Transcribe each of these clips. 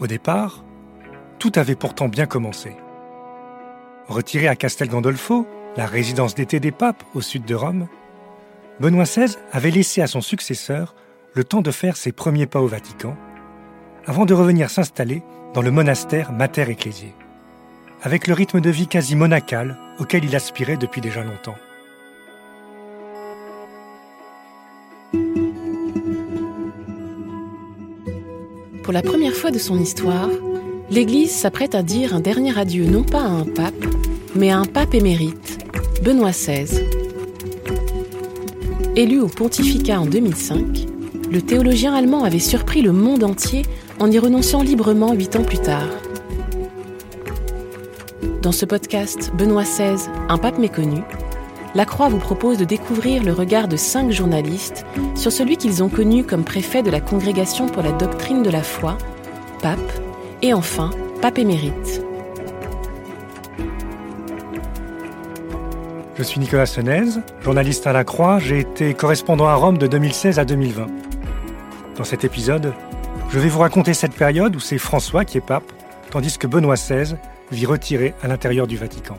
Au départ, tout avait pourtant bien commencé. Retiré à Castel Gandolfo, la résidence d'été des papes au sud de Rome, Benoît XVI avait laissé à son successeur le temps de faire ses premiers pas au Vatican, avant de revenir s'installer dans le monastère Mater Ecclesiae, avec le rythme de vie quasi monacal auquel il aspirait depuis déjà longtemps. Pour la première fois de son histoire, l'Église s'apprête à dire un dernier adieu non pas à un pape, mais à un pape émérite, Benoît XVI. Élu au pontificat en 2005, le théologien allemand avait surpris le monde entier en y renonçant librement huit ans plus tard. Dans ce podcast Benoît XVI, un pape méconnu, la Croix vous propose de découvrir le regard de cinq journalistes sur celui qu'ils ont connu comme préfet de la Congrégation pour la doctrine de la foi, pape, et enfin pape émérite. Je suis Nicolas Senez, journaliste à la Croix. J'ai été correspondant à Rome de 2016 à 2020. Dans cet épisode, je vais vous raconter cette période où c'est François qui est pape, tandis que Benoît XVI vit retiré à l'intérieur du Vatican.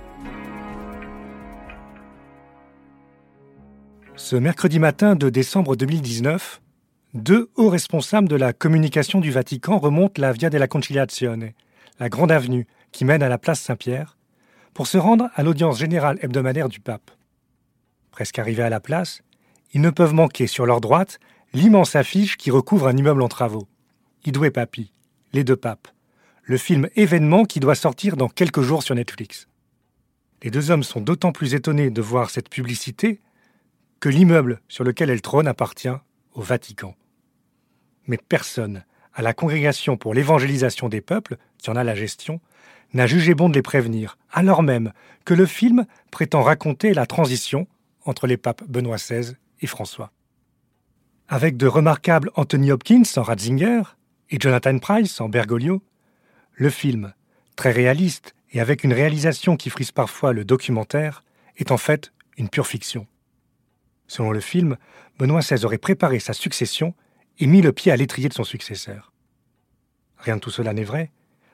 Ce mercredi matin de décembre 2019, deux hauts responsables de la communication du Vatican remontent la Via della Conciliazione, la grande avenue qui mène à la place Saint-Pierre, pour se rendre à l'audience générale hebdomadaire du pape. Presque arrivés à la place, ils ne peuvent manquer sur leur droite l'immense affiche qui recouvre un immeuble en travaux. Idoué Papi, les deux papes, le film événement qui doit sortir dans quelques jours sur Netflix. Les deux hommes sont d'autant plus étonnés de voir cette publicité que l'immeuble sur lequel elle trône appartient au Vatican. Mais personne, à la Congrégation pour l'évangélisation des peuples, qui en a la gestion, n'a jugé bon de les prévenir, alors même que le film prétend raconter la transition entre les papes Benoît XVI et François. Avec de remarquables Anthony Hopkins en Ratzinger et Jonathan Price en Bergoglio, le film, très réaliste et avec une réalisation qui frise parfois le documentaire, est en fait une pure fiction. Selon le film, Benoît XVI aurait préparé sa succession et mis le pied à l'étrier de son successeur. Rien de tout cela n'est vrai,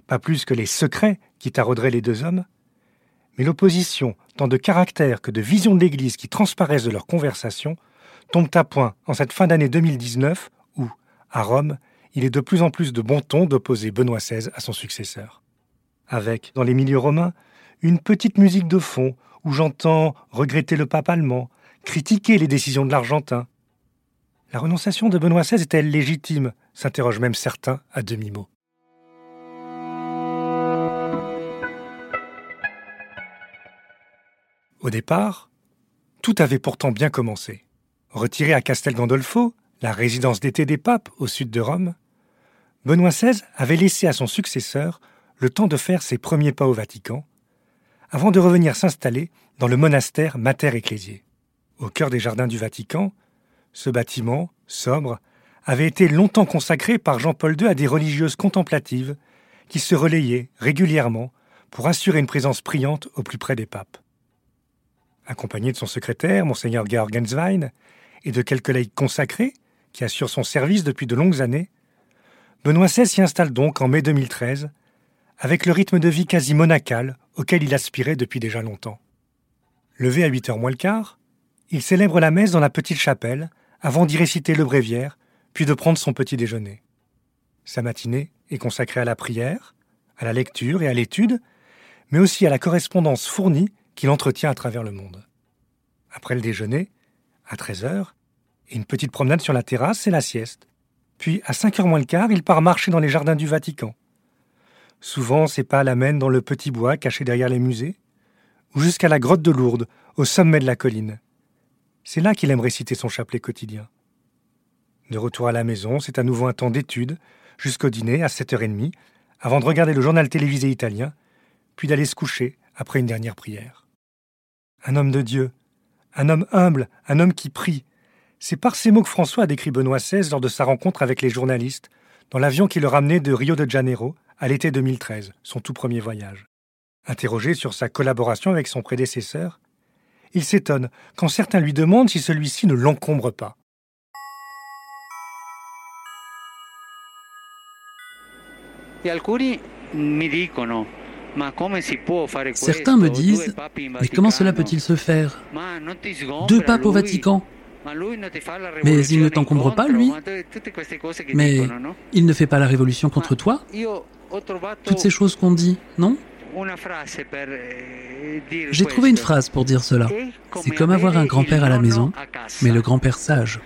pas plus que les secrets qui tarauderaient les deux hommes, mais l'opposition, tant de caractère que de vision de l'Église qui transparaissent de leur conversation, tombe à point en cette fin d'année 2019 où, à Rome, il est de plus en plus de bon ton d'opposer Benoît XVI à son successeur. Avec, dans les milieux romains, une petite musique de fond où j'entends regretter le pape allemand, critiquer les décisions de l'Argentin. La renonciation de Benoît XVI est-elle légitime? s'interrogent même certains à demi-mot. Au départ, tout avait pourtant bien commencé. Retiré à Castel Gandolfo, la résidence d'été des papes au sud de Rome, Benoît XVI avait laissé à son successeur le temps de faire ses premiers pas au Vatican, avant de revenir s'installer dans le monastère Mater Ecclesiae. Au cœur des jardins du Vatican, ce bâtiment, sobre, avait été longtemps consacré par Jean-Paul II à des religieuses contemplatives qui se relayaient régulièrement pour assurer une présence priante au plus près des papes. Accompagné de son secrétaire, Monseigneur Georg Genswein, et de quelques laïcs consacrés qui assurent son service depuis de longues années, Benoît XVI s'y installe donc en mai 2013, avec le rythme de vie quasi monacal auquel il aspirait depuis déjà longtemps. Levé à 8 heures moins le quart, il célèbre la messe dans la petite chapelle avant d'y réciter le bréviaire, puis de prendre son petit déjeuner. Sa matinée est consacrée à la prière, à la lecture et à l'étude, mais aussi à la correspondance fournie qu'il entretient à travers le monde. Après le déjeuner, à 13 heures, une petite promenade sur la terrasse et la sieste. Puis, à 5 heures moins le quart, il part marcher dans les jardins du Vatican. Souvent, ses pas l'amènent dans le petit bois caché derrière les musées, ou jusqu'à la grotte de Lourdes, au sommet de la colline. C'est là qu'il aimerait citer son chapelet quotidien. De retour à la maison, c'est à nouveau un temps d'étude, jusqu'au dîner à 7h30, avant de regarder le journal télévisé italien, puis d'aller se coucher après une dernière prière. Un homme de Dieu, un homme humble, un homme qui prie. C'est par ces mots que François a décrit Benoît XVI lors de sa rencontre avec les journalistes, dans l'avion qui le ramenait de Rio de Janeiro à l'été 2013, son tout premier voyage. Interrogé sur sa collaboration avec son prédécesseur, il s'étonne quand certains lui demandent si celui-ci ne l'encombre pas. Certains me disent, mais comment cela peut-il se faire? Deux papes au Vatican? Mais il ne t'encombre pas, lui? Mais il ne fait pas la révolution contre toi? Toutes ces choses qu'on dit, non? J'ai trouvé une phrase pour dire cela. C'est comme avoir un grand-père à la maison, mais le grand-père sage.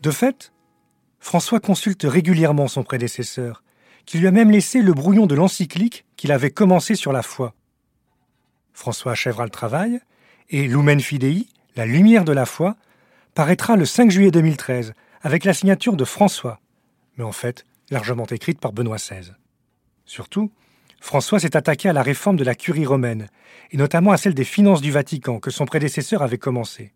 De fait, François consulte régulièrement son prédécesseur, qui lui a même laissé le brouillon de l'encyclique qu'il avait commencé sur la foi. François achèvera le travail, et Lumen Fidei, la lumière de la foi, paraîtra le 5 juillet 2013, avec la signature de François, mais en fait largement écrite par Benoît XVI. Surtout, François s'est attaqué à la réforme de la curie romaine, et notamment à celle des finances du Vatican que son prédécesseur avait commencé.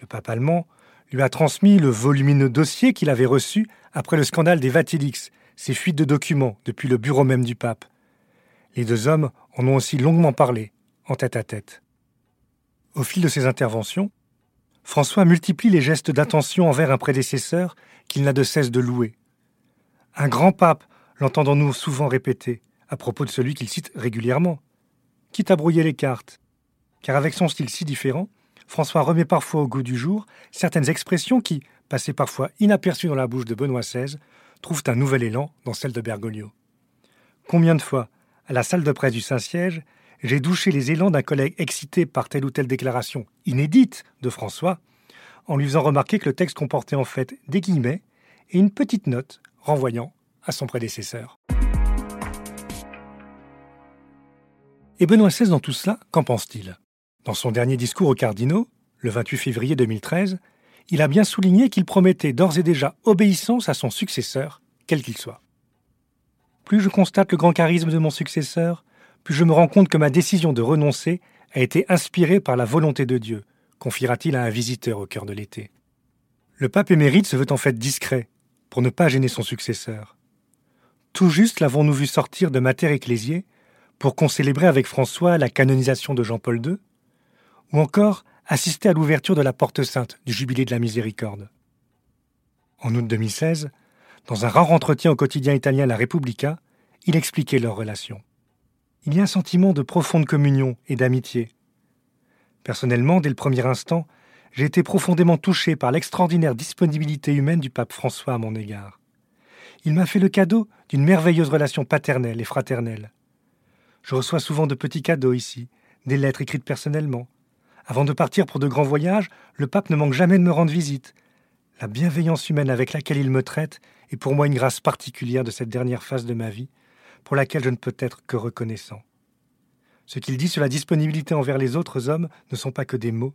Le pape allemand lui a transmis le volumineux dossier qu'il avait reçu après le scandale des Vatilix, ces fuites de documents depuis le bureau même du pape. Les deux hommes en ont aussi longuement parlé, en tête à tête. Au fil de ses interventions, François multiplie les gestes d'attention envers un prédécesseur qu'il n'a de cesse de louer. Un grand pape, l'entendons-nous souvent répéter, à propos de celui qu'il cite régulièrement, quitte à brouiller les cartes. Car avec son style si différent, François remet parfois au goût du jour certaines expressions qui, passées parfois inaperçues dans la bouche de Benoît XVI, trouvent un nouvel élan dans celle de Bergoglio. Combien de fois, à la salle de presse du Saint-Siège, j'ai douché les élans d'un collègue excité par telle ou telle déclaration inédite de François, en lui faisant remarquer que le texte comportait en fait des guillemets et une petite note renvoyant à son prédécesseur. Et Benoît XVI dans tout cela, qu'en pense-t-il? Dans son dernier discours aux cardinaux, le 28 février 2013, il a bien souligné qu'il promettait d'ores et déjà obéissance à son successeur, quel qu'il soit. Plus je constate le grand charisme de mon successeur, plus je me rends compte que ma décision de renoncer a été inspirée par la volonté de Dieu, confiera-t-il à un visiteur au cœur de l'été. Le pape émérite se veut en fait discret, pour ne pas gêner son successeur. Tout juste l'avons-nous vu sortir de Mater Ecclésier pour qu'on avec François la canonisation de Jean-Paul II ou encore assister à l'ouverture de la Porte Sainte du Jubilé de la Miséricorde. En août 2016, dans un rare entretien au quotidien italien La Repubblica, il expliquait leur relation. Il y a un sentiment de profonde communion et d'amitié. Personnellement, dès le premier instant, j'ai été profondément touché par l'extraordinaire disponibilité humaine du pape François à mon égard. Il m'a fait le cadeau d'une merveilleuse relation paternelle et fraternelle. Je reçois souvent de petits cadeaux ici, des lettres écrites personnellement, avant de partir pour de grands voyages, le pape ne manque jamais de me rendre visite. La bienveillance humaine avec laquelle il me traite est pour moi une grâce particulière de cette dernière phase de ma vie, pour laquelle je ne peux être que reconnaissant. Ce qu'il dit sur la disponibilité envers les autres hommes ne sont pas que des mots,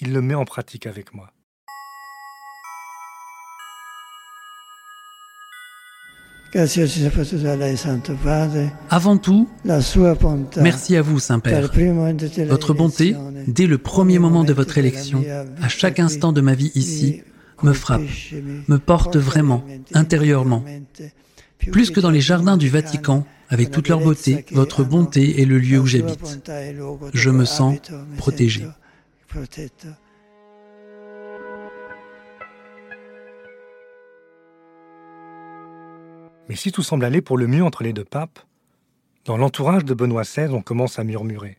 il le met en pratique avec moi. Avant tout, merci à vous, Saint-Père. Votre bonté, dès le premier moment de votre élection, à chaque instant de ma vie ici, me frappe, me porte vraiment, intérieurement. Plus que dans les jardins du Vatican, avec toute leur beauté, votre bonté est le lieu où j'habite. Je me sens protégé. Mais si tout semble aller pour le mieux entre les deux papes, dans l'entourage de Benoît XVI, on commence à murmurer.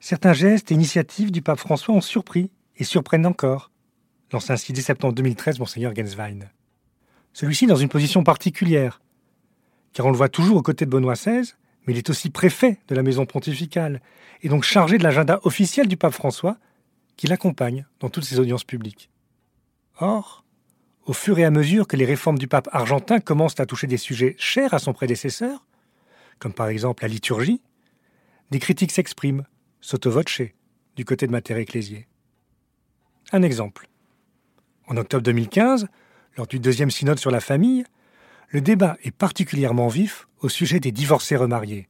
Certains gestes et initiatives du pape François ont surpris et surprennent encore, lance ainsi dès septembre 2013 Monseigneur Genswein. Celui-ci dans une position particulière, car on le voit toujours aux côtés de Benoît XVI, mais il est aussi préfet de la maison pontificale, et donc chargé de l'agenda officiel du pape François, qui l'accompagne dans toutes ses audiences publiques. Or, au fur et à mesure que les réformes du pape argentin commencent à toucher des sujets chers à son prédécesseur, comme par exemple la liturgie, des critiques s'expriment, sotto voce, du côté de Mater Ecclésié. Un exemple. En octobre 2015, lors du deuxième synode sur la famille, le débat est particulièrement vif au sujet des divorcés remariés.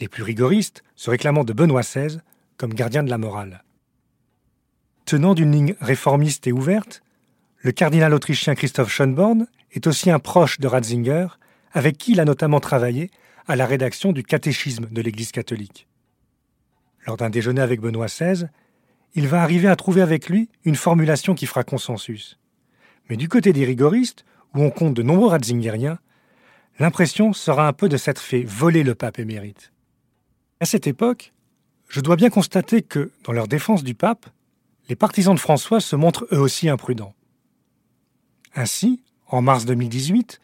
Les plus rigoristes se réclamant de Benoît XVI comme gardien de la morale. Tenant d'une ligne réformiste et ouverte, le cardinal autrichien Christoph Schönborn est aussi un proche de Ratzinger, avec qui il a notamment travaillé à la rédaction du catéchisme de l'Église catholique. Lors d'un déjeuner avec Benoît XVI, il va arriver à trouver avec lui une formulation qui fera consensus. Mais du côté des rigoristes, où on compte de nombreux Ratzingeriens, l'impression sera un peu de s'être fait voler le pape émérite. À cette époque, je dois bien constater que, dans leur défense du pape, les partisans de François se montrent eux aussi imprudents. Ainsi, en mars 2018,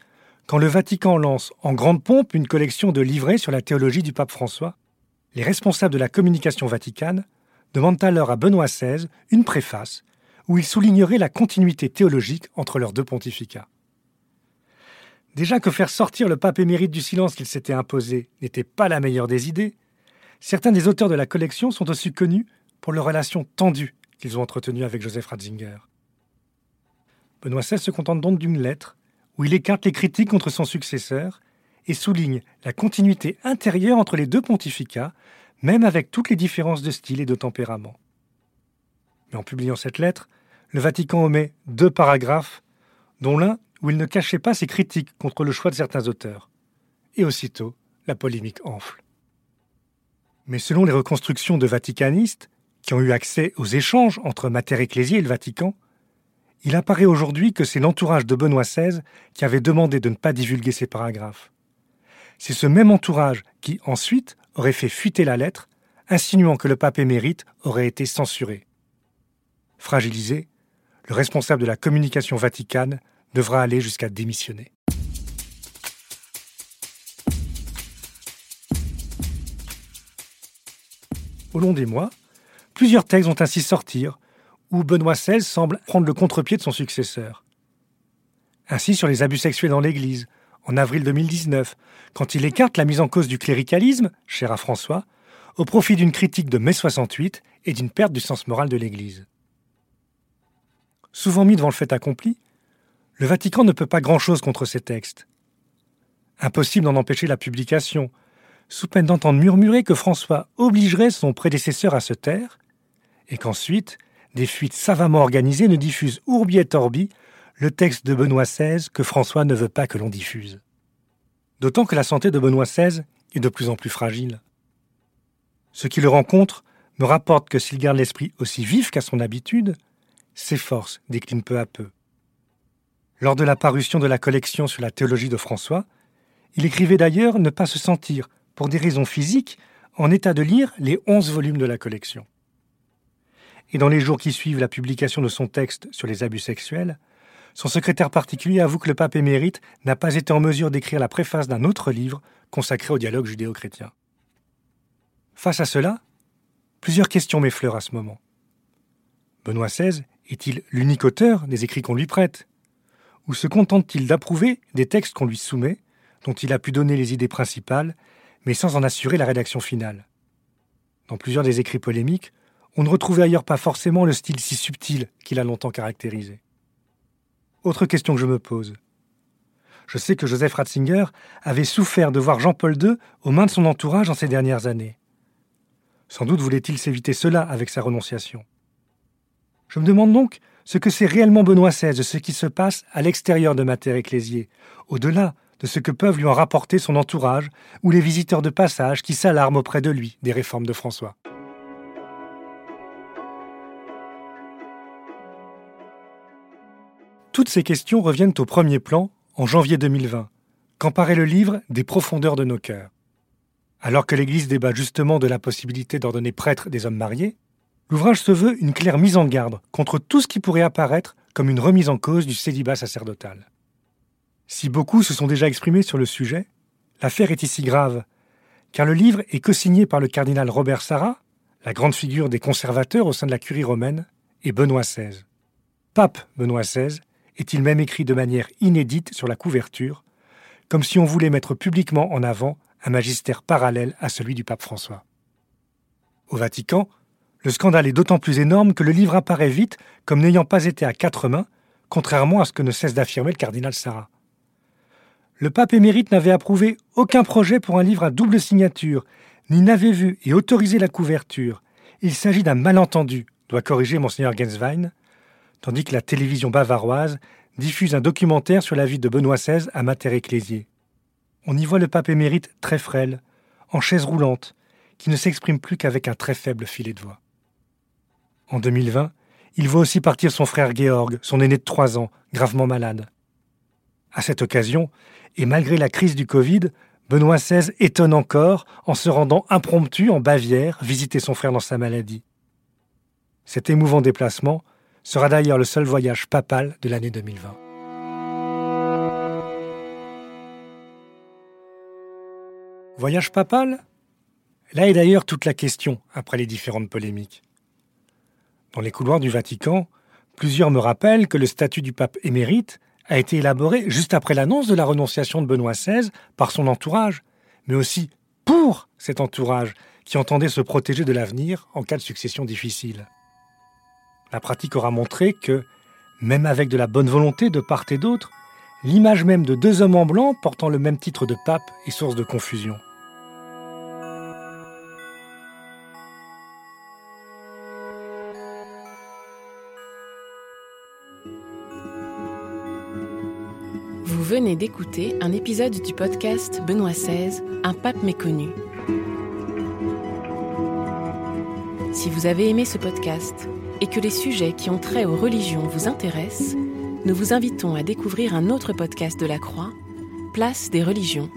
quand le Vatican lance en grande pompe une collection de livrets sur la théologie du pape François, les responsables de la communication vaticane demandent alors à Benoît XVI une préface où il soulignerait la continuité théologique entre leurs deux pontificats. Déjà que faire sortir le pape émérite du silence qu'il s'était imposé n'était pas la meilleure des idées, certains des auteurs de la collection sont aussi connus pour leurs relations tendues qu'ils ont entretenues avec Joseph Ratzinger. Benoît XVI se contente donc d'une lettre où il écarte les critiques contre son successeur et souligne la continuité intérieure entre les deux pontificats, même avec toutes les différences de style et de tempérament. Mais en publiant cette lettre, le Vatican omet deux paragraphes, dont l'un où il ne cachait pas ses critiques contre le choix de certains auteurs. Et aussitôt, la polémique enfle. Mais selon les reconstructions de vaticanistes, qui ont eu accès aux échanges entre Mater Ecclésiae et le Vatican, il apparaît aujourd'hui que c'est l'entourage de Benoît XVI qui avait demandé de ne pas divulguer ces paragraphes. C'est ce même entourage qui, ensuite, aurait fait fuiter la lettre, insinuant que le pape émérite aurait été censuré. Fragilisé, le responsable de la communication vaticane devra aller jusqu'à démissionner. Au long des mois, plusieurs textes vont ainsi sortir où Benoît XVI semble prendre le contre-pied de son successeur. Ainsi sur les abus sexuels dans l'Église, en avril 2019, quand il écarte la mise en cause du cléricalisme, cher à François, au profit d'une critique de mai 68 et d'une perte du sens moral de l'Église. Souvent mis devant le fait accompli, le Vatican ne peut pas grand-chose contre ces textes. Impossible d'en empêcher la publication, sous peine d'entendre murmurer que François obligerait son prédécesseur à se taire, et qu'ensuite des fuites savamment organisées ne diffusent ourbi et orbi le texte de Benoît XVI que François ne veut pas que l'on diffuse. D'autant que la santé de Benoît XVI est de plus en plus fragile. Ceux qui le rencontrent me rapportent que s'il garde l'esprit aussi vif qu'à son habitude, ses forces déclinent peu à peu. Lors de la parution de la collection sur la théologie de François, il écrivait d'ailleurs ne pas se sentir, pour des raisons physiques, en état de lire les onze volumes de la collection. Et dans les jours qui suivent la publication de son texte sur les abus sexuels, son secrétaire particulier avoue que le pape émérite n'a pas été en mesure d'écrire la préface d'un autre livre consacré au dialogue judéo-chrétien. Face à cela, plusieurs questions m'effleurent à ce moment. Benoît XVI est-il l'unique auteur des écrits qu'on lui prête? Ou se contente-t-il d'approuver des textes qu'on lui soumet, dont il a pu donner les idées principales, mais sans en assurer la rédaction finale? Dans plusieurs des écrits polémiques, on ne retrouvait ailleurs pas forcément le style si subtil qu'il a longtemps caractérisé. Autre question que je me pose. Je sais que Joseph Ratzinger avait souffert de voir Jean-Paul II aux mains de son entourage en ces dernières années. Sans doute voulait-il s'éviter cela avec sa renonciation. Je me demande donc ce que c'est réellement Benoît XVI de ce qui se passe à l'extérieur de Mater Ecclésié, au-delà de ce que peuvent lui en rapporter son entourage ou les visiteurs de passage qui s'alarment auprès de lui des réformes de François. Toutes ces questions reviennent au premier plan en janvier 2020, quand paraît le livre Des profondeurs de nos cœurs. Alors que l'Église débat justement de la possibilité d'ordonner prêtre des hommes mariés, l'ouvrage se veut une claire mise en garde contre tout ce qui pourrait apparaître comme une remise en cause du célibat sacerdotal. Si beaucoup se sont déjà exprimés sur le sujet, l'affaire est ici grave, car le livre est co-signé par le cardinal Robert Sarah, la grande figure des conservateurs au sein de la curie romaine, et Benoît XVI. Pape Benoît XVI est-il même écrit de manière inédite sur la couverture, comme si on voulait mettre publiquement en avant un magistère parallèle à celui du pape François. Au Vatican, Le scandale est d'autant plus énorme que le livre apparaît vite comme n'ayant pas été à quatre mains, contrairement à ce que ne cesse d'affirmer le cardinal Sarah. Le pape émérite n'avait approuvé aucun projet pour un livre à double signature, ni n'avait vu et autorisé la couverture. Il s'agit d'un malentendu, doit corriger monseigneur Genswein, tandis que la télévision bavaroise diffuse un documentaire sur la vie de Benoît XVI à Mater Ecclésier. On y voit le pape émérite très frêle, en chaise roulante, qui ne s'exprime plus qu'avec un très faible filet de voix. En 2020, il voit aussi partir son frère Georg, son aîné de trois ans, gravement malade. À cette occasion, et malgré la crise du Covid, Benoît XVI étonne encore en se rendant impromptu en Bavière visiter son frère dans sa maladie. Cet émouvant déplacement sera d'ailleurs le seul voyage papal de l'année 2020. Voyage papal? Là est d'ailleurs toute la question après les différentes polémiques. Dans les couloirs du Vatican, plusieurs me rappellent que le statut du pape émérite a été élaboré juste après l'annonce de la renonciation de Benoît XVI par son entourage, mais aussi pour cet entourage qui entendait se protéger de l'avenir en cas de succession difficile. La pratique aura montré que, même avec de la bonne volonté de part et d'autre, l'image même de deux hommes en blanc portant le même titre de pape est source de confusion. Vous venez d'écouter un épisode du podcast Benoît XVI, Un pape méconnu. Si vous avez aimé ce podcast et que les sujets qui ont trait aux religions vous intéressent, nous vous invitons à découvrir un autre podcast de la Croix, Place des religions